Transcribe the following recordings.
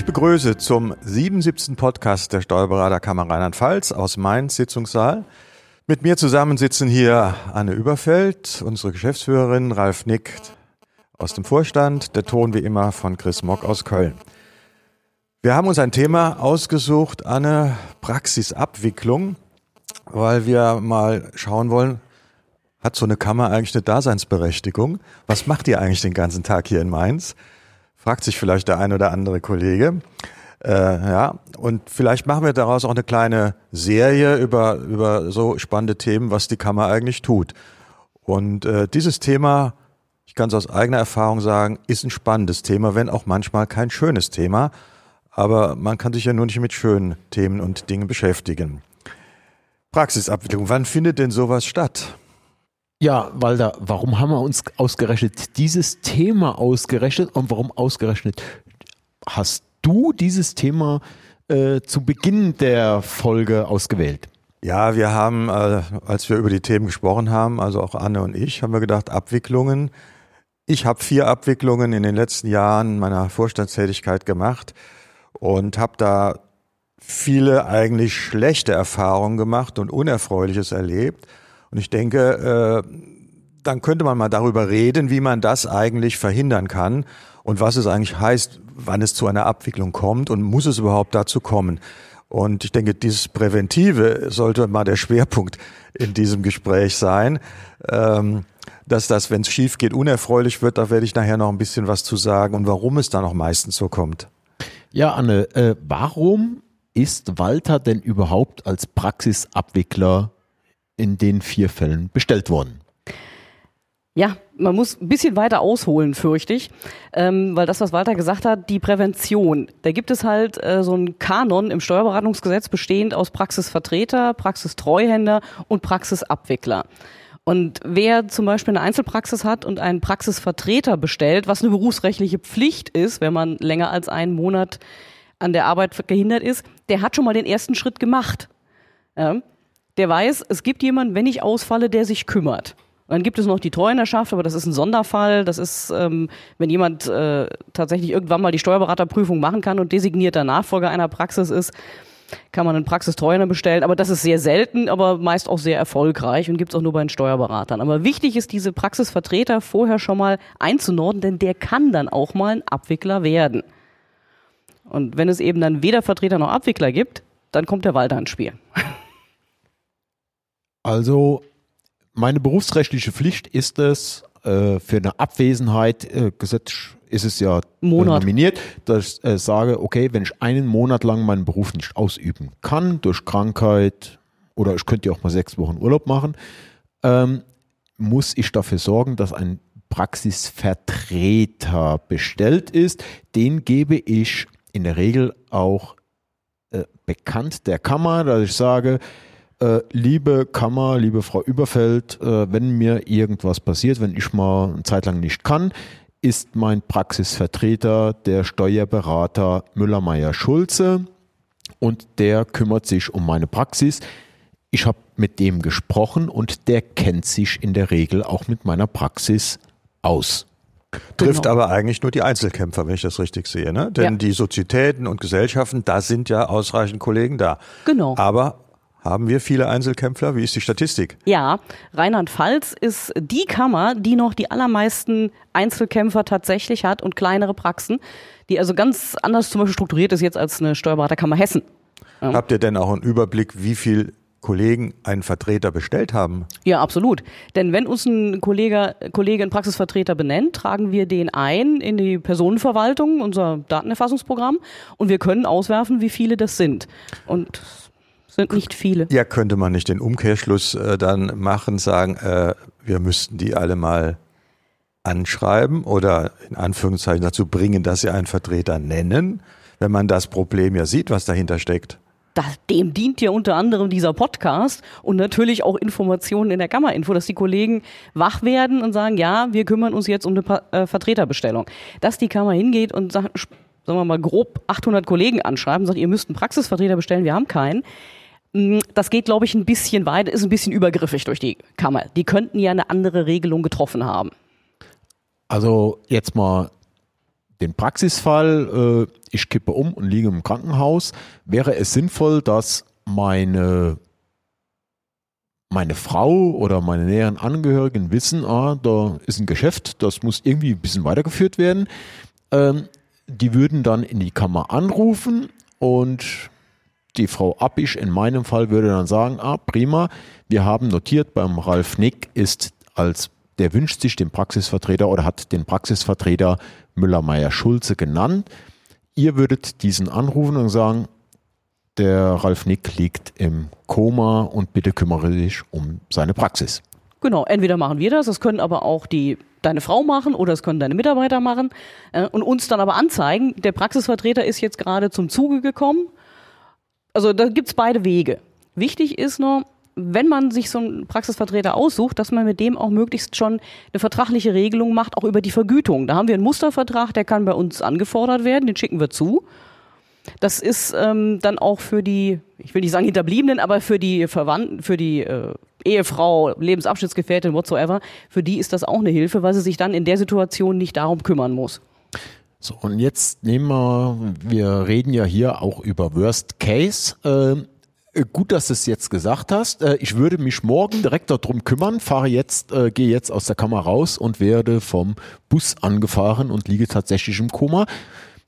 Ich begrüße zum 77. Podcast der Steuerberaterkammer Rheinland-Pfalz aus Mainz Sitzungssaal. Mit mir zusammen sitzen hier Anne Überfeld, unsere Geschäftsführerin, Ralf Nick aus dem Vorstand, der Ton wie immer von Chris Mock aus Köln. Wir haben uns ein Thema ausgesucht, Anne, Praxisabwicklung, weil wir mal schauen wollen, hat so eine Kammer eigentlich eine Daseinsberechtigung? Was macht ihr eigentlich den ganzen Tag hier in Mainz? Fragt sich vielleicht der ein oder andere Kollege. Äh, ja, und vielleicht machen wir daraus auch eine kleine Serie über, über so spannende Themen, was die Kammer eigentlich tut. Und äh, dieses Thema, ich kann es aus eigener Erfahrung sagen, ist ein spannendes Thema, wenn auch manchmal kein schönes Thema. Aber man kann sich ja nur nicht mit schönen Themen und Dingen beschäftigen. Praxisabwicklung, wann findet denn sowas statt? Ja, Walter, warum haben wir uns ausgerechnet dieses Thema ausgerechnet und warum ausgerechnet hast du dieses Thema äh, zu Beginn der Folge ausgewählt? Ja, wir haben, äh, als wir über die Themen gesprochen haben, also auch Anne und ich, haben wir gedacht, Abwicklungen. Ich habe vier Abwicklungen in den letzten Jahren meiner Vorstandstätigkeit gemacht und habe da viele eigentlich schlechte Erfahrungen gemacht und Unerfreuliches erlebt. Und ich denke, äh, dann könnte man mal darüber reden, wie man das eigentlich verhindern kann und was es eigentlich heißt, wann es zu einer Abwicklung kommt und muss es überhaupt dazu kommen. Und ich denke, dieses Präventive sollte mal der Schwerpunkt in diesem Gespräch sein. Ähm, dass das, wenn es schief geht, unerfreulich wird, da werde ich nachher noch ein bisschen was zu sagen und warum es dann auch meistens so kommt. Ja, Anne, äh, warum ist Walter denn überhaupt als Praxisabwickler in den vier Fällen bestellt worden. Ja, man muss ein bisschen weiter ausholen, fürchte ich, ähm, weil das, was Walter gesagt hat, die Prävention, da gibt es halt äh, so einen Kanon im Steuerberatungsgesetz bestehend aus Praxisvertreter, Praxistreuhänder und Praxisabwickler. Und wer zum Beispiel eine Einzelpraxis hat und einen Praxisvertreter bestellt, was eine berufsrechtliche Pflicht ist, wenn man länger als einen Monat an der Arbeit gehindert ist, der hat schon mal den ersten Schritt gemacht. Ja? Der weiß, es gibt jemanden, wenn ich ausfalle, der sich kümmert. Dann gibt es noch die Treuhänderschaft, aber das ist ein Sonderfall. Das ist, ähm, wenn jemand äh, tatsächlich irgendwann mal die Steuerberaterprüfung machen kann und designierter Nachfolger einer Praxis ist, kann man einen Praxistreuhänder bestellen. Aber das ist sehr selten, aber meist auch sehr erfolgreich und gibt es auch nur bei den Steuerberatern. Aber wichtig ist, diese Praxisvertreter vorher schon mal einzunorden, denn der kann dann auch mal ein Abwickler werden. Und wenn es eben dann weder Vertreter noch Abwickler gibt, dann kommt der Walter ins Spiel. Also meine berufsrechtliche Pflicht ist es, äh, für eine Abwesenheit, äh, Gesetz ist es ja Monat. nominiert, dass ich äh, sage, okay, wenn ich einen Monat lang meinen Beruf nicht ausüben kann, durch Krankheit oder ich könnte ja auch mal sechs Wochen Urlaub machen, ähm, muss ich dafür sorgen, dass ein Praxisvertreter bestellt ist. Den gebe ich in der Regel auch äh, bekannt der Kammer, dass ich sage, äh, liebe Kammer, liebe Frau Überfeld, äh, wenn mir irgendwas passiert, wenn ich mal eine Zeit lang nicht kann, ist mein Praxisvertreter der Steuerberater Müller-Meyer-Schulze und der kümmert sich um meine Praxis. Ich habe mit dem gesprochen und der kennt sich in der Regel auch mit meiner Praxis aus. Trifft genau. aber eigentlich nur die Einzelkämpfer, wenn ich das richtig sehe. Ne? Denn ja. die Sozietäten und Gesellschaften, da sind ja ausreichend Kollegen da. Genau. Aber haben wir viele Einzelkämpfer? Wie ist die Statistik? Ja, Rheinland-Pfalz ist die Kammer, die noch die allermeisten Einzelkämpfer tatsächlich hat und kleinere Praxen, die also ganz anders zum Beispiel strukturiert ist jetzt als eine Steuerberaterkammer Hessen. Ja. Habt ihr denn auch einen Überblick, wie viel Kollegen einen Vertreter bestellt haben? Ja, absolut. Denn wenn uns ein Kollege, Kollege einen Praxisvertreter benennt, tragen wir den ein in die Personenverwaltung, unser Datenerfassungsprogramm, und wir können auswerfen, wie viele das sind. Und sind nicht viele. Ja, könnte man nicht den Umkehrschluss äh, dann machen, sagen, äh, wir müssten die alle mal anschreiben oder in Anführungszeichen dazu bringen, dass sie einen Vertreter nennen, wenn man das Problem ja sieht, was dahinter steckt. Das, dem dient ja unter anderem dieser Podcast und natürlich auch Informationen in der Kammerinfo, dass die Kollegen wach werden und sagen, ja, wir kümmern uns jetzt um eine pa äh, Vertreterbestellung. Dass die Kammer hingeht und sagt, sagen wir mal grob 800 Kollegen anschreiben, sagt, ihr müsst einen Praxisvertreter bestellen, wir haben keinen das geht, glaube ich, ein bisschen weit, ist ein bisschen übergriffig durch die Kammer. Die könnten ja eine andere Regelung getroffen haben. Also jetzt mal den Praxisfall, äh, ich kippe um und liege im Krankenhaus, wäre es sinnvoll, dass meine meine Frau oder meine näheren Angehörigen wissen, ah, da ist ein Geschäft, das muss irgendwie ein bisschen weitergeführt werden. Ähm, die würden dann in die Kammer anrufen und die Frau Appisch in meinem Fall würde dann sagen, ah, prima, wir haben notiert, beim Ralf Nick ist als, der wünscht sich den Praxisvertreter oder hat den Praxisvertreter Müller-Meyer-Schulze genannt. Ihr würdet diesen anrufen und sagen, der Ralf Nick liegt im Koma und bitte kümmere dich um seine Praxis. Genau, entweder machen wir das, das können aber auch die deine Frau machen oder das können deine Mitarbeiter machen äh, und uns dann aber anzeigen, der Praxisvertreter ist jetzt gerade zum Zuge gekommen. Also da gibt's beide Wege. Wichtig ist nur, wenn man sich so einen Praxisvertreter aussucht, dass man mit dem auch möglichst schon eine vertragliche Regelung macht, auch über die Vergütung. Da haben wir einen Mustervertrag, der kann bei uns angefordert werden, den schicken wir zu. Das ist ähm, dann auch für die, ich will nicht sagen Hinterbliebenen, aber für die Verwandten, für die äh, Ehefrau, Lebensabschnittsgefährtin, whatsoever, für die ist das auch eine Hilfe, weil sie sich dann in der Situation nicht darum kümmern muss. So, und jetzt nehmen wir, wir reden ja hier auch über Worst Case. Äh, gut, dass du es jetzt gesagt hast. Äh, ich würde mich morgen direkt darum kümmern, fahre jetzt, äh, gehe jetzt aus der Kammer raus und werde vom Bus angefahren und liege tatsächlich im Koma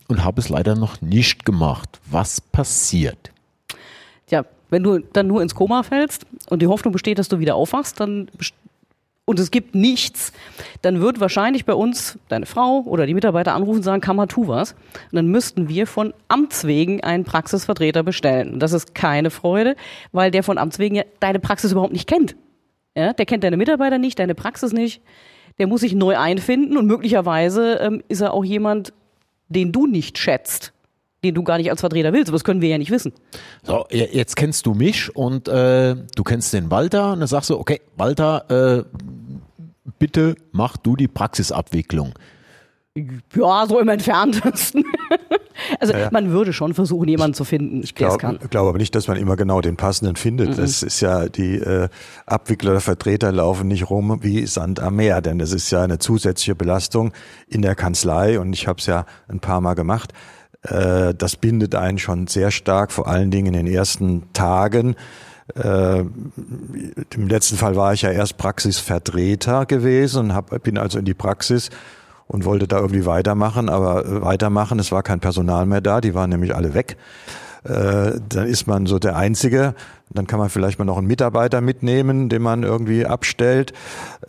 und habe es leider noch nicht gemacht. Was passiert? Ja, wenn du dann nur ins Koma fällst und die Hoffnung besteht, dass du wieder aufwachst, dann und es gibt nichts, dann wird wahrscheinlich bei uns deine Frau oder die Mitarbeiter anrufen und sagen, Kammer, tu was. Und dann müssten wir von Amts wegen einen Praxisvertreter bestellen. Und das ist keine Freude, weil der von Amts wegen ja deine Praxis überhaupt nicht kennt. Ja, der kennt deine Mitarbeiter nicht, deine Praxis nicht. Der muss sich neu einfinden und möglicherweise ähm, ist er auch jemand, den du nicht schätzt, den du gar nicht als Vertreter willst. Aber das können wir ja nicht wissen. So, jetzt kennst du mich und äh, du kennst den Walter und dann sagst du, okay, Walter, äh, bitte mach du die Praxisabwicklung. Ja, so im entferntesten. also ja, ja. man würde schon versuchen, jemanden zu finden, ich der es kann. Ich glaube aber nicht, dass man immer genau den passenden findet. Mhm. Das ist ja, die äh, Abwickler oder Vertreter laufen nicht rum wie Sand am Meer, denn das ist ja eine zusätzliche Belastung in der Kanzlei und ich habe es ja ein paar Mal gemacht. Äh, das bindet einen schon sehr stark, vor allen Dingen in den ersten Tagen. Äh, Im letzten Fall war ich ja erst Praxisvertreter gewesen hab, bin also in die Praxis und wollte da irgendwie weitermachen, aber weitermachen, es war kein Personal mehr da, die waren nämlich alle weg. Äh, dann ist man so der Einzige. Dann kann man vielleicht mal noch einen Mitarbeiter mitnehmen, den man irgendwie abstellt.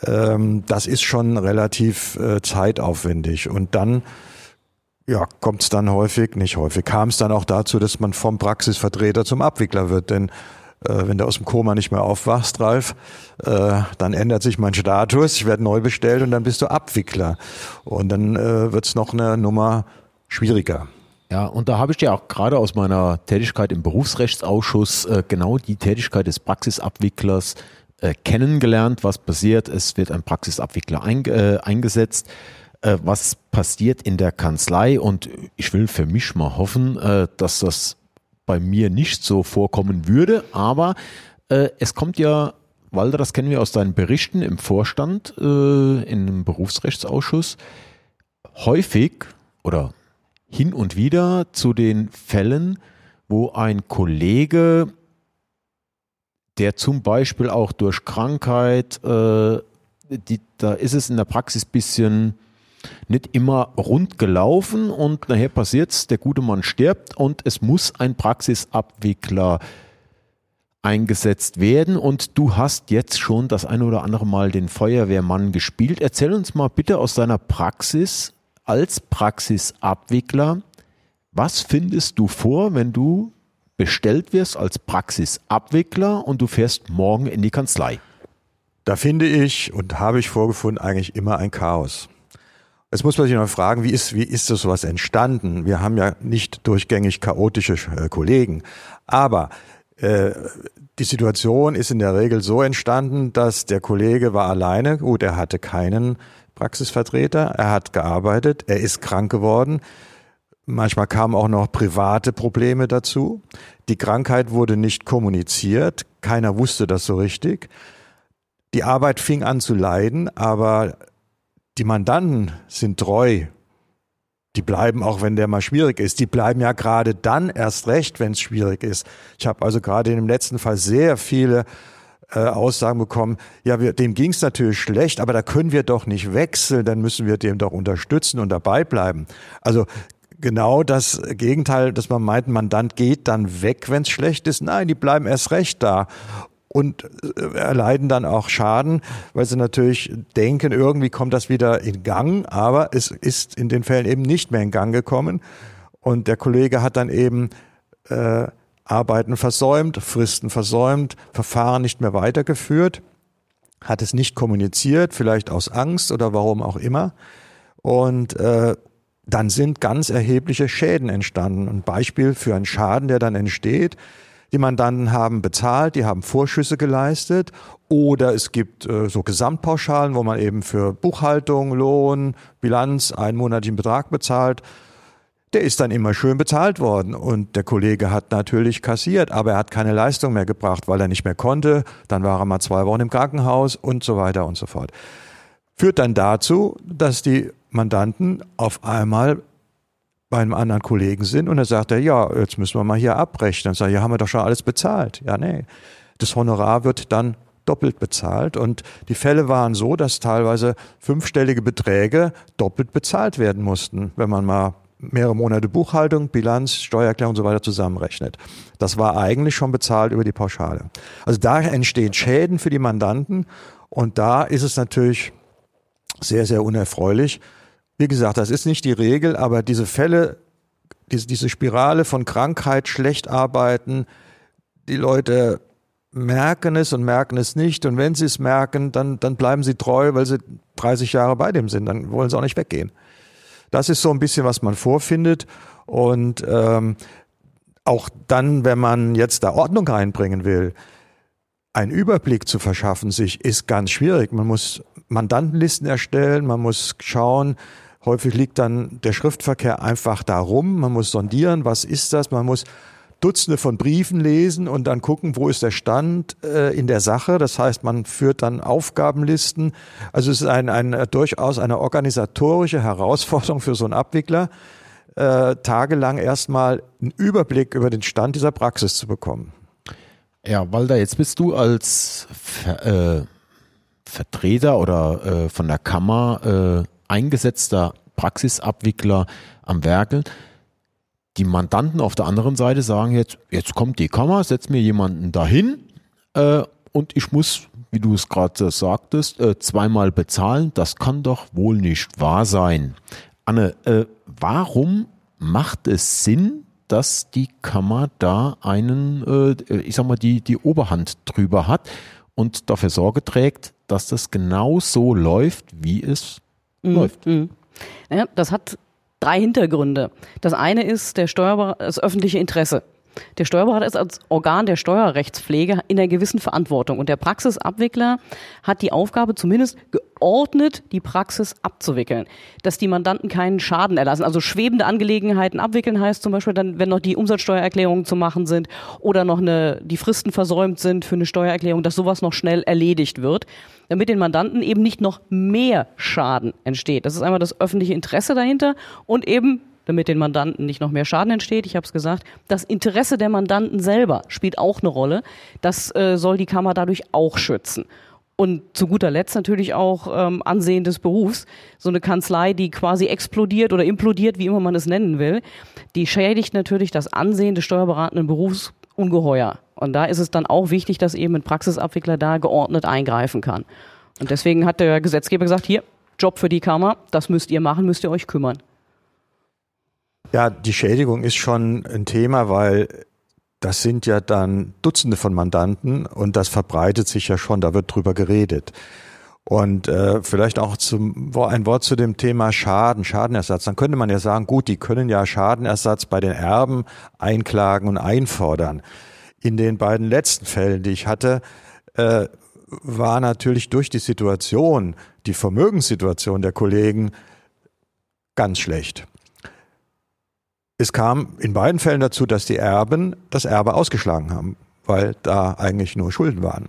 Ähm, das ist schon relativ äh, zeitaufwendig. Und dann ja, kommt es dann häufig, nicht häufig, kam es dann auch dazu, dass man vom Praxisvertreter zum Abwickler wird. Denn äh, wenn du aus dem Koma nicht mehr aufwachst, Ralf, äh, dann ändert sich mein Status, ich werde neu bestellt und dann bist du Abwickler. Und dann äh, wird es noch eine Nummer schwieriger. Ja, und da habe ich ja auch gerade aus meiner Tätigkeit im Berufsrechtsausschuss äh, genau die Tätigkeit des Praxisabwicklers äh, kennengelernt. Was passiert? Es wird ein Praxisabwickler ein, äh, eingesetzt. Äh, was passiert in der Kanzlei? Und ich will für mich mal hoffen, äh, dass das bei mir nicht so vorkommen würde, aber äh, es kommt ja, Walter, das kennen wir aus deinen Berichten im Vorstand, äh, im Berufsrechtsausschuss, häufig oder hin und wieder zu den Fällen, wo ein Kollege, der zum Beispiel auch durch Krankheit, äh, die, da ist es in der Praxis bisschen nicht immer rund gelaufen und nachher passiert's, der gute Mann stirbt und es muss ein Praxisabwickler eingesetzt werden und du hast jetzt schon das eine oder andere Mal den Feuerwehrmann gespielt. Erzähl uns mal bitte aus deiner Praxis als Praxisabwickler, was findest du vor, wenn du bestellt wirst als Praxisabwickler und du fährst morgen in die Kanzlei? Da finde ich und habe ich vorgefunden eigentlich immer ein Chaos. Jetzt muss man sich noch fragen, wie ist, wie ist so sowas entstanden? Wir haben ja nicht durchgängig chaotische äh, Kollegen. Aber äh, die Situation ist in der Regel so entstanden, dass der Kollege war alleine. Gut, er hatte keinen Praxisvertreter, er hat gearbeitet, er ist krank geworden. Manchmal kamen auch noch private Probleme dazu. Die Krankheit wurde nicht kommuniziert, keiner wusste das so richtig. Die Arbeit fing an zu leiden, aber die Mandanten sind treu Die bleiben auch, wenn der mal schwierig ist. Die bleiben ja gerade dann erst recht, wenn es schwierig ist. Ich habe also gerade in dem letzten Fall sehr viele äh, Aussagen bekommen, ja, wir, dem ging es natürlich schlecht, aber da können wir doch nicht wechseln, dann müssen wir dem doch unterstützen und dabei bleiben. Also genau das Gegenteil, dass man meint, Mandant geht dann weg, wenn es schlecht ist. Nein, die bleiben erst recht da und äh, erleiden dann auch Schaden, weil sie natürlich denken, irgendwie kommt das wieder in Gang, aber es ist in den Fällen eben nicht mehr in Gang gekommen. Und der Kollege hat dann eben äh, Arbeiten versäumt, Fristen versäumt, Verfahren nicht mehr weitergeführt, hat es nicht kommuniziert, vielleicht aus Angst oder warum auch immer. Und äh, dann sind ganz erhebliche Schäden entstanden. Ein Beispiel für einen Schaden, der dann entsteht, die Mandanten haben bezahlt, die haben Vorschüsse geleistet oder es gibt äh, so Gesamtpauschalen, wo man eben für Buchhaltung, Lohn, Bilanz einen monatlichen Betrag bezahlt. Der ist dann immer schön bezahlt worden und der Kollege hat natürlich kassiert, aber er hat keine Leistung mehr gebracht, weil er nicht mehr konnte. Dann war er mal zwei Wochen im Krankenhaus und so weiter und so fort. Führt dann dazu, dass die Mandanten auf einmal bei einem anderen Kollegen sind und dann sagt er, ja, jetzt müssen wir mal hier abrechnen. Dann sage ich, ja, haben wir doch schon alles bezahlt. Ja, nee. Das Honorar wird dann doppelt bezahlt und die Fälle waren so, dass teilweise fünfstellige Beträge doppelt bezahlt werden mussten, wenn man mal mehrere Monate Buchhaltung, Bilanz, Steuererklärung und so weiter zusammenrechnet. Das war eigentlich schon bezahlt über die Pauschale. Also da entstehen Schäden für die Mandanten und da ist es natürlich sehr, sehr unerfreulich, wie gesagt, das ist nicht die Regel, aber diese Fälle, diese, diese Spirale von Krankheit, schlecht arbeiten, die Leute merken es und merken es nicht. Und wenn sie es merken, dann, dann bleiben sie treu, weil sie 30 Jahre bei dem sind. Dann wollen sie auch nicht weggehen. Das ist so ein bisschen, was man vorfindet. Und ähm, auch dann, wenn man jetzt da Ordnung reinbringen will, einen Überblick zu verschaffen sich, ist ganz schwierig. Man muss Mandantenlisten erstellen, man muss schauen, Häufig liegt dann der Schriftverkehr einfach da rum. Man muss sondieren, was ist das? Man muss Dutzende von Briefen lesen und dann gucken, wo ist der Stand äh, in der Sache. Das heißt, man führt dann Aufgabenlisten. Also es ist ein, ein, äh, durchaus eine organisatorische Herausforderung für so einen Abwickler, äh, tagelang erstmal einen Überblick über den Stand dieser Praxis zu bekommen. Ja, Walter, jetzt bist du als Ver, äh, Vertreter oder äh, von der Kammer äh, eingesetzter Praxisabwickler am Werkeln. Die Mandanten auf der anderen Seite sagen jetzt, jetzt kommt die Kammer, setzt mir jemanden dahin äh, und ich muss, wie du es gerade sagtest, äh, zweimal bezahlen. Das kann doch wohl nicht wahr sein. Anne, äh, warum macht es Sinn, dass die Kammer da einen, äh, ich sag mal, die, die Oberhand drüber hat und dafür Sorge trägt, dass das genau so läuft, wie es mhm. läuft. Mhm. Ja, das hat drei Hintergründe. Das eine ist der Steuerberater, das öffentliche Interesse. Der Steuerberater ist als Organ der Steuerrechtspflege in einer gewissen Verantwortung und der Praxisabwickler hat die Aufgabe, zumindest geordnet die Praxis abzuwickeln, dass die Mandanten keinen Schaden erlassen. Also schwebende Angelegenheiten abwickeln heißt zum Beispiel dann, wenn noch die Umsatzsteuererklärungen zu machen sind oder noch eine, die Fristen versäumt sind für eine Steuererklärung, dass sowas noch schnell erledigt wird, damit den Mandanten eben nicht noch mehr Schaden entsteht. Das ist einmal das öffentliche Interesse dahinter und eben damit den Mandanten nicht noch mehr Schaden entsteht. Ich habe es gesagt, das Interesse der Mandanten selber spielt auch eine Rolle. Das äh, soll die Kammer dadurch auch schützen. Und zu guter Letzt natürlich auch ähm, Ansehen des Berufs. So eine Kanzlei, die quasi explodiert oder implodiert, wie immer man es nennen will, die schädigt natürlich das Ansehen des steuerberatenden Berufs ungeheuer. Und da ist es dann auch wichtig, dass eben ein Praxisabwickler da geordnet eingreifen kann. Und deswegen hat der Gesetzgeber gesagt, hier, Job für die Kammer, das müsst ihr machen, müsst ihr euch kümmern. Ja, die Schädigung ist schon ein Thema, weil das sind ja dann Dutzende von Mandanten und das verbreitet sich ja schon, da wird drüber geredet. Und äh, vielleicht auch zum, ein Wort zu dem Thema Schaden, Schadenersatz. Dann könnte man ja sagen, gut, die können ja Schadenersatz bei den Erben einklagen und einfordern. In den beiden letzten Fällen, die ich hatte, äh, war natürlich durch die Situation, die Vermögenssituation der Kollegen ganz schlecht. Es kam in beiden Fällen dazu, dass die Erben das Erbe ausgeschlagen haben, weil da eigentlich nur Schulden waren.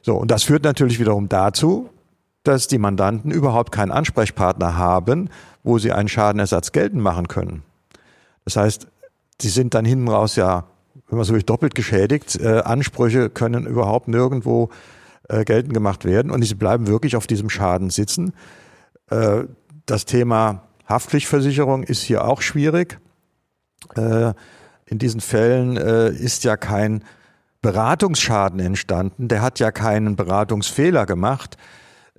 So, und das führt natürlich wiederum dazu, dass die Mandanten überhaupt keinen Ansprechpartner haben, wo sie einen Schadenersatz geltend machen können. Das heißt, sie sind dann hinten raus ja, wenn man so will, doppelt geschädigt. Äh, Ansprüche können überhaupt nirgendwo äh, geltend gemacht werden und sie bleiben wirklich auf diesem Schaden sitzen. Äh, das Thema Haftpflichtversicherung ist hier auch schwierig. Äh, in diesen Fällen äh, ist ja kein Beratungsschaden entstanden, der hat ja keinen Beratungsfehler gemacht,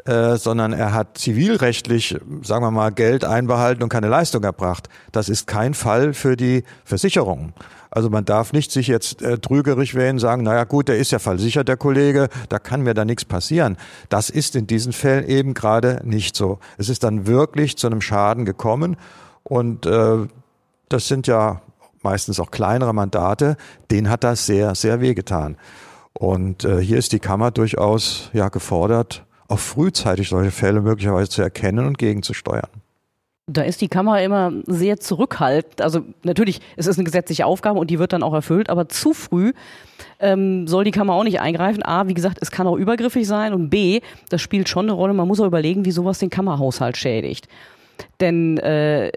äh, sondern er hat zivilrechtlich, sagen wir mal, Geld einbehalten und keine Leistung erbracht. Das ist kein Fall für die Versicherung. Also man darf nicht sich jetzt äh, trügerisch wählen, sagen, naja gut, der ist ja versichert, der Kollege, da kann mir da nichts passieren. Das ist in diesen Fällen eben gerade nicht so. Es ist dann wirklich zu einem Schaden gekommen und äh, das sind ja meistens auch kleinere Mandate, denen hat das sehr, sehr wehgetan. Und äh, hier ist die Kammer durchaus ja gefordert, auch frühzeitig solche Fälle möglicherweise zu erkennen und gegenzusteuern. Da ist die Kammer immer sehr zurückhaltend. Also natürlich, es ist eine gesetzliche Aufgabe und die wird dann auch erfüllt, aber zu früh ähm, soll die Kammer auch nicht eingreifen. A, wie gesagt, es kann auch übergriffig sein und B, das spielt schon eine Rolle. Man muss auch überlegen, wie sowas den Kammerhaushalt schädigt. Denn äh,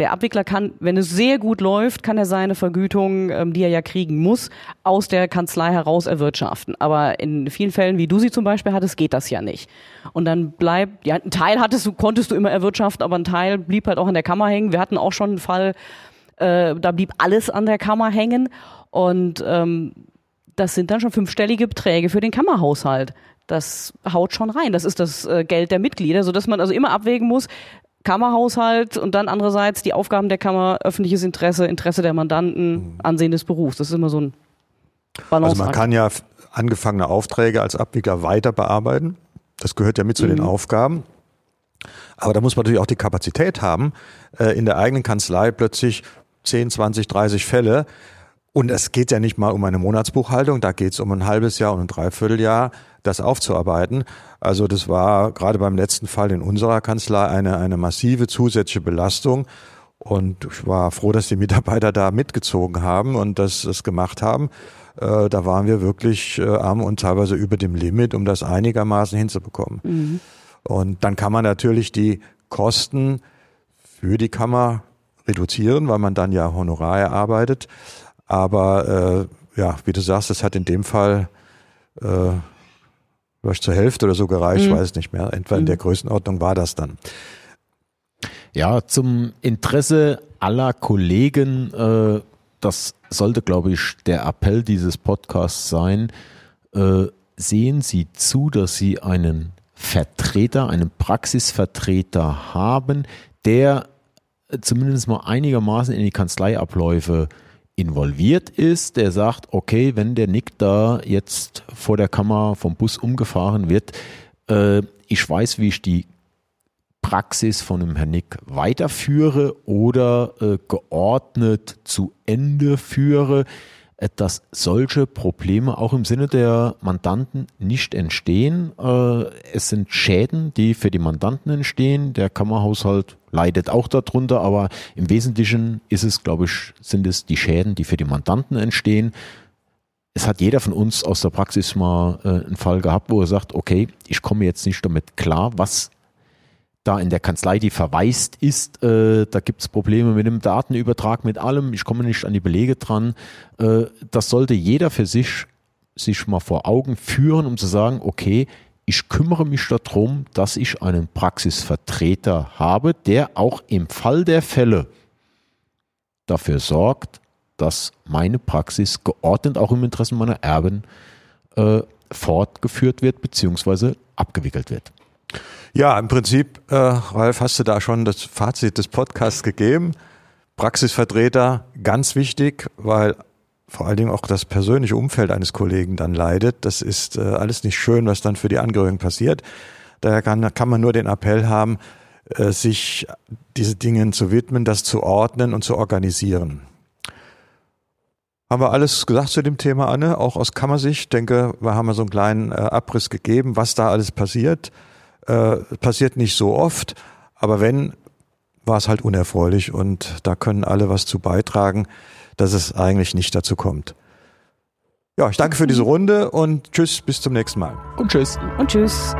der Abwickler kann, wenn es sehr gut läuft, kann er seine Vergütung, ähm, die er ja kriegen muss, aus der Kanzlei heraus erwirtschaften. Aber in vielen Fällen, wie du sie zum Beispiel hattest, geht das ja nicht. Und dann bleibt, ja, ein Teil hattest du, konntest du immer erwirtschaften, aber ein Teil blieb halt auch an der Kammer hängen. Wir hatten auch schon einen Fall, äh, da blieb alles an der Kammer hängen. Und ähm, das sind dann schon fünfstellige Beträge für den Kammerhaushalt das haut schon rein. Das ist das äh, Geld der Mitglieder, sodass man also immer abwägen muss, Kammerhaushalt und dann andererseits die Aufgaben der Kammer, öffentliches Interesse, Interesse der Mandanten, mhm. Ansehen des Berufs. Das ist immer so ein Balance. Also man kann ja angefangene Aufträge als Abwickler weiter bearbeiten. Das gehört ja mit zu mhm. den Aufgaben. Aber da muss man natürlich auch die Kapazität haben, äh, in der eigenen Kanzlei plötzlich 10, 20, 30 Fälle. Und es geht ja nicht mal um eine Monatsbuchhaltung, da geht es um ein halbes Jahr und ein Dreivierteljahr das aufzuarbeiten. Also das war gerade beim letzten Fall in unserer Kanzlei eine, eine massive zusätzliche Belastung. Und ich war froh, dass die Mitarbeiter da mitgezogen haben und das, das gemacht haben. Äh, da waren wir wirklich äh, arm und teilweise über dem Limit, um das einigermaßen hinzubekommen. Mhm. Und dann kann man natürlich die Kosten für die Kammer reduzieren, weil man dann ja Honorar erarbeitet. Aber äh, ja, wie du sagst, es hat in dem Fall äh, vielleicht zur Hälfte oder so gereicht, mhm. weiß nicht mehr. Etwa in der mhm. Größenordnung war das dann. Ja, zum Interesse aller Kollegen, äh, das sollte, glaube ich, der Appell dieses Podcasts sein. Äh, sehen Sie zu, dass Sie einen Vertreter, einen Praxisvertreter haben, der zumindest mal einigermaßen in die Kanzleiabläufe involviert ist, der sagt, okay, wenn der Nick da jetzt vor der Kammer vom Bus umgefahren wird, äh, ich weiß, wie ich die Praxis von dem Herrn Nick weiterführe oder äh, geordnet zu Ende führe, dass solche Probleme auch im Sinne der Mandanten nicht entstehen. Äh, es sind Schäden, die für die Mandanten entstehen. Der Kammerhaushalt leidet auch darunter, aber im Wesentlichen ist es, glaube ich, sind es die Schäden, die für die Mandanten entstehen. Es hat jeder von uns aus der Praxis mal äh, einen Fall gehabt, wo er sagt, okay, ich komme jetzt nicht damit klar, was da in der Kanzlei, die verwaist ist, äh, da gibt es Probleme mit dem Datenübertrag, mit allem, ich komme nicht an die Belege dran. Äh, das sollte jeder für sich sich mal vor Augen führen, um zu sagen, okay, ich kümmere mich darum, dass ich einen Praxisvertreter habe, der auch im Fall der Fälle dafür sorgt, dass meine Praxis geordnet auch im Interesse meiner Erben äh, fortgeführt wird bzw. abgewickelt wird. Ja, im Prinzip, äh, Ralf, hast du da schon das Fazit des Podcasts gegeben. Praxisvertreter, ganz wichtig, weil vor allen Dingen auch das persönliche Umfeld eines Kollegen dann leidet. Das ist äh, alles nicht schön, was dann für die Angehörigen passiert. Daher kann, kann man nur den Appell haben, äh, sich diese Dingen zu widmen, das zu ordnen und zu organisieren. Haben wir alles gesagt zu dem Thema, Anne? Auch aus Kammersicht. Ich denke, wir haben so einen kleinen äh, Abriss gegeben, was da alles passiert. Äh, passiert nicht so oft, aber wenn, war es halt unerfreulich und da können alle was zu beitragen dass es eigentlich nicht dazu kommt. Ja, ich danke für diese Runde und tschüss, bis zum nächsten Mal. Und tschüss. Und tschüss.